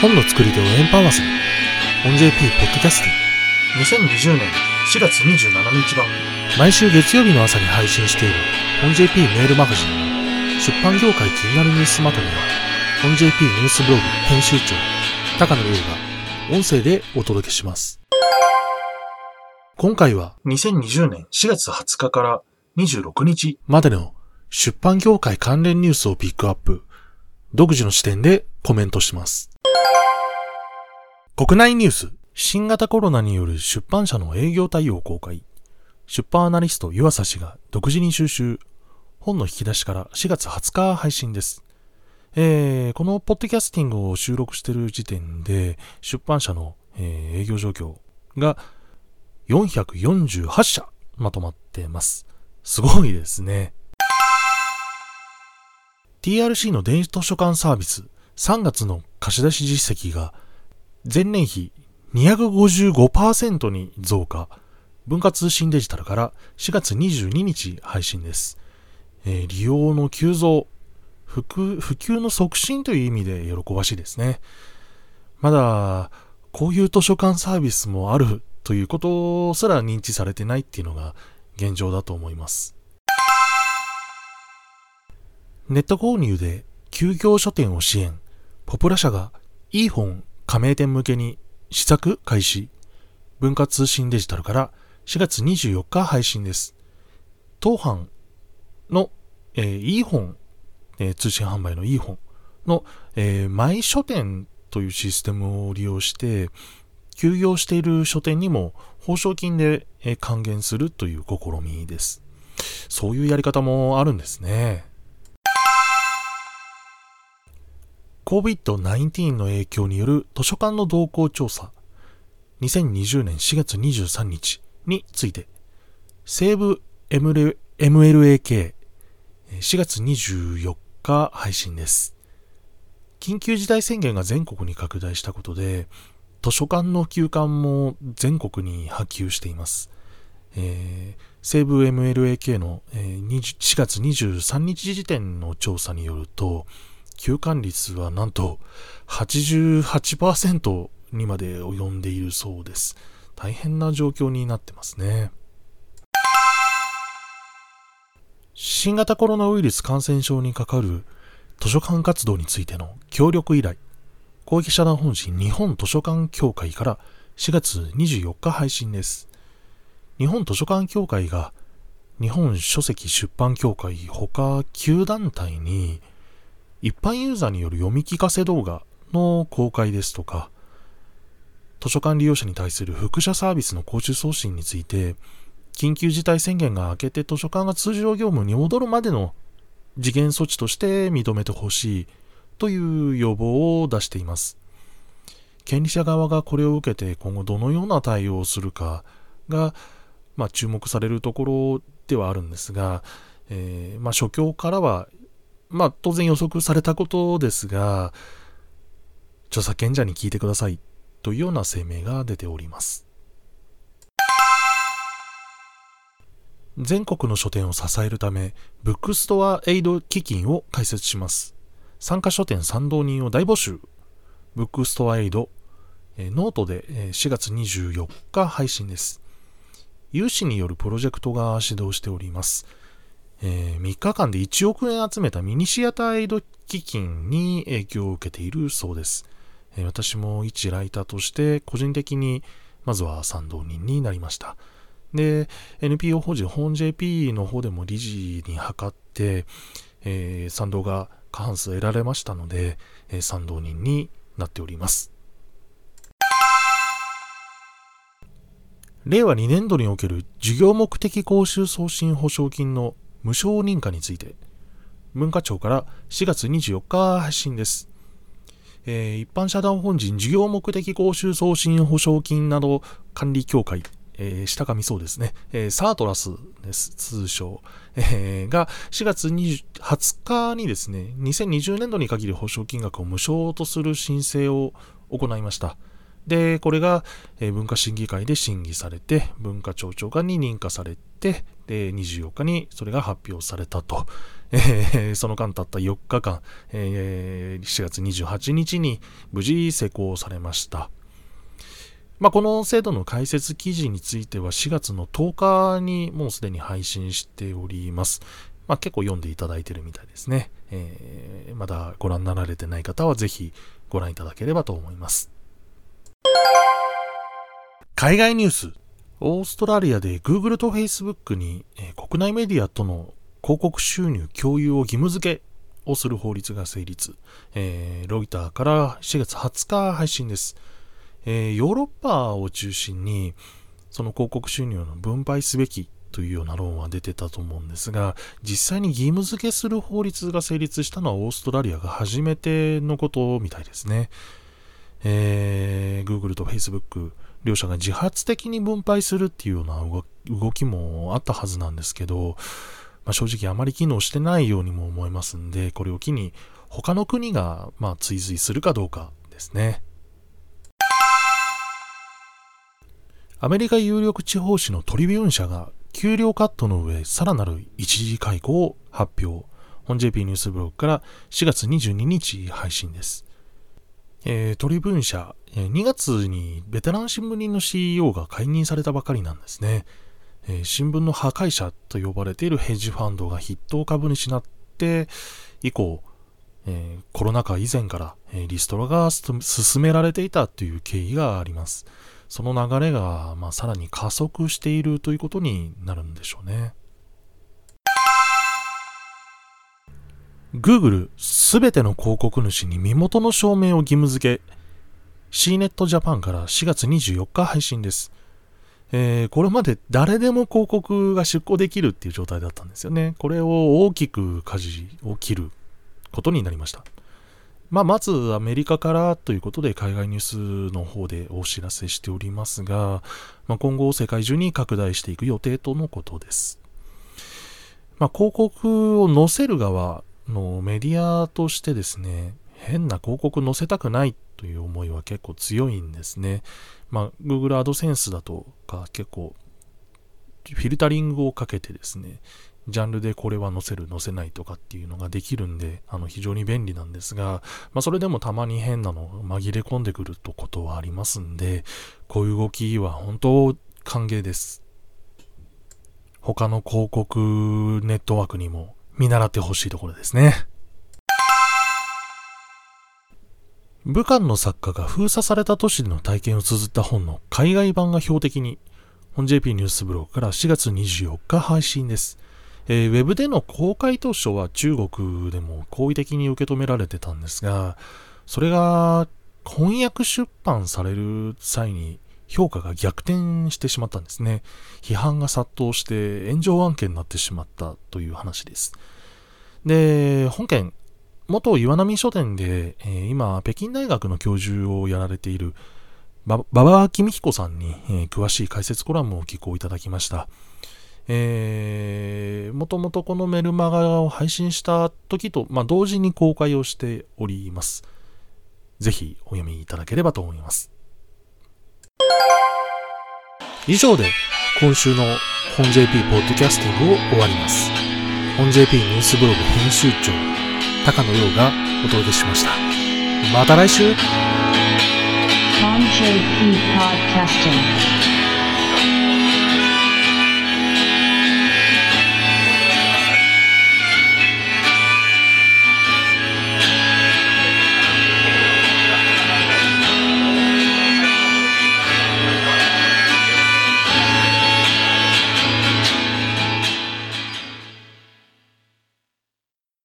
本の作り手をエンパワーする。本 JP ポッドキャスティン2020年4月27日版。毎週月曜日の朝に配信している本 JP メールマガジン。出版業界気になるニュースまとめは本 JP ニュースブログ編集長高野優が音声でお届けします。今回は2020年4月20日から26日。までの出版業界関連ニュースをピックアップ、独自の視点でコメントします。国内ニュース、新型コロナによる出版社の営業対応公開。出版アナリスト湯浅氏が独自に収集。本の引き出しから4月20日配信です。えー、このポッドキャスティングを収録している時点で、出版社の、えー営業状況が448社まとまってます。すごいですね。TRC の電子図書館サービス3月の貸し出し実績が前年比255%に増加。文化通信デジタルから4月22日配信です。えー利用の急増普及、普及の促進という意味で喜ばしいですね。まだ、こういう図書館サービスもあるということすら認知されてないっていうのが現状だと思います。ネット購入で休業書店を支援。ポプラ社がいい本加盟店向けに試作開始。文化通信デジタルから4月24日配信です。当販の、えーいい本、えー通信販売のいい本の、えーマイ書店というシステムを利用して、休業している書店にも報奨金で還元するという試みです。そういうやり方もあるんですね。COVID-19 の影響による図書館の動向調査2020年4月23日について西部 MLAK 4月24日配信です。緊急事態宣言が全国に拡大したことで図書館の休館も全国に波及しています。えー西部 MLAK の、えー4月23日時点の調査によると、休館率はなんと88%にまで及んでいるそうです。大変な状況になってますね。新型コロナウイルス感染症にかかる図書館活動についての協力依頼、公益社団法人日本図書館協会から4月24日配信です。日本図書館協会が日本書籍出版協会ほか9団体に一般ユーザーによる読み聞かせ動画の公開ですとか図書館利用者に対する複写サービスの公衆送信について緊急事態宣言が明けて図書館が通常業務に戻るまでの次元措置として認めてほしいという要望を出しています。権利者側がこれを受けて今後どのような対応をするかが、まあ、注目されるところではあるんですが、えーまあ、初況からは、まあ、当然予測されたことですが著作権者に聞いてくださいというような声明が出ております。全国の書店を支えるためブックストアエイド基金を開設します。参加書店賛同人を大募集。ブックストアエイドえノートで4月24日配信です。有志によるプロジェクトが始動しております。えー3日間で1億円集めたミニシアターエイド基金に影響を受けているそうです。えー私も一ライターとして個人的にまずは賛同人になりました。で、NPO 法人本 JP の方でも理事に諮って、えー賛同が過半数得られましたので、えー賛同人になっております。令和2年度における事業目的講習送信保証金の無償認可について、文化庁から4月24日配信です。えー一般社団法人事業目的講習送信保証金など管理協会、えー下上そうですね、えーサートラスです、通称、えーが4月20 20日にですね、2020年度に限り保証金額を無償とする申請を行いました。で、これが、え文化審議会で審議されて、文化庁長官に認可されて、で、24日にそれが発表されたと。えーその間経った4日間、えー4月28日に無事施行されました。まあ、この制度の解説記事については4月の10日にもうすでに配信しております。まあ、結構読んでいただいてるみたいですね。えーまだご覧になられてない方はぜひご覧いただければと思います。海外ニュース。オーストラリアで Google と Facebook に、国内メディアとの広告収入共有を義務付けをする法律が成立。えーロイターから4月20日配信です。えーヨーロッパを中心に、その広告収入の分配すべきというような論は出てたと思うんですが、実際に義務付けする法律が成立したのはオーストラリアが初めてのことみたいですね。えー Google と Facebook 両者が自発的に分配するっていうような動きもあったはずなんですけど、まあ、正直あまり機能してないようにも思いますんで、これを機に他の国がまあ追随するかどうかですね。アメリカ有力地方紙のトリビューン社が給料カットの上さらなる一時解雇を発表。本 JP ニュースブログから4月22日配信です。えー、トリブーン社、えー2月にベテラン新聞人の CEO が解任されたばかりなんですね。えー新聞の破壊者と呼ばれているヘッジファンドが筆頭株主になって以降、えーコロナ禍以前から、えーリストラが進められていたという経緯があります。その流れが、まあ、さらに加速しているということになるんでしょうね。Google すべての広告主に身元の証明を義務付け CNET Japan から4月24日配信です。えーこれまで誰でも広告が出稿できるっていう状態だったんですよね。これを大きく舵を切ることになりました。まあ、まずアメリカからということで海外ニュースの方でお知らせしておりますが、まあ、今後世界中に拡大していく予定とのことです。まあ、広告を載せる側のメディアとしてですね、変な広告載せたくないという思いは結構強いんですね。まあ、Google AdSense だとか結構フィルタリングをかけてですね、ジャンルでこれは載せる載せないとかっていうのができるんで、あの非常に便利なんですが、まあそれでもたまに変なの紛れ込んでくるとことはありますんで、こういう動きは本当歓迎です。他の広告ネットワークにも見習ってほしいところですね。武漢の作家が封鎖された都市での体験を綴った本の海外版が標的に、本 JP ニュースブログから4月24日配信です。えーウェブでの公開当初は中国でも好意的に受け止められてたんですが、それが翻訳出版される際に評価が逆転してしまったんですね。批判が殺到して炎上案件になってしまったという話です。で、本件、元岩波書店で、えー今、北京大学の教授をやられている馬場公彦さんに、えー詳しい解説コラムを寄稿いただきました。えー、もともとこのメルマガを配信した時と、まあ、同時に公開をしております。ぜひお読みいただければと思います。以上で今週の本 JP ポッドキャスティングを終わります。本 JP ニュースブログ編集長、高野洋がお届けしました。また来週 JP Podcasting.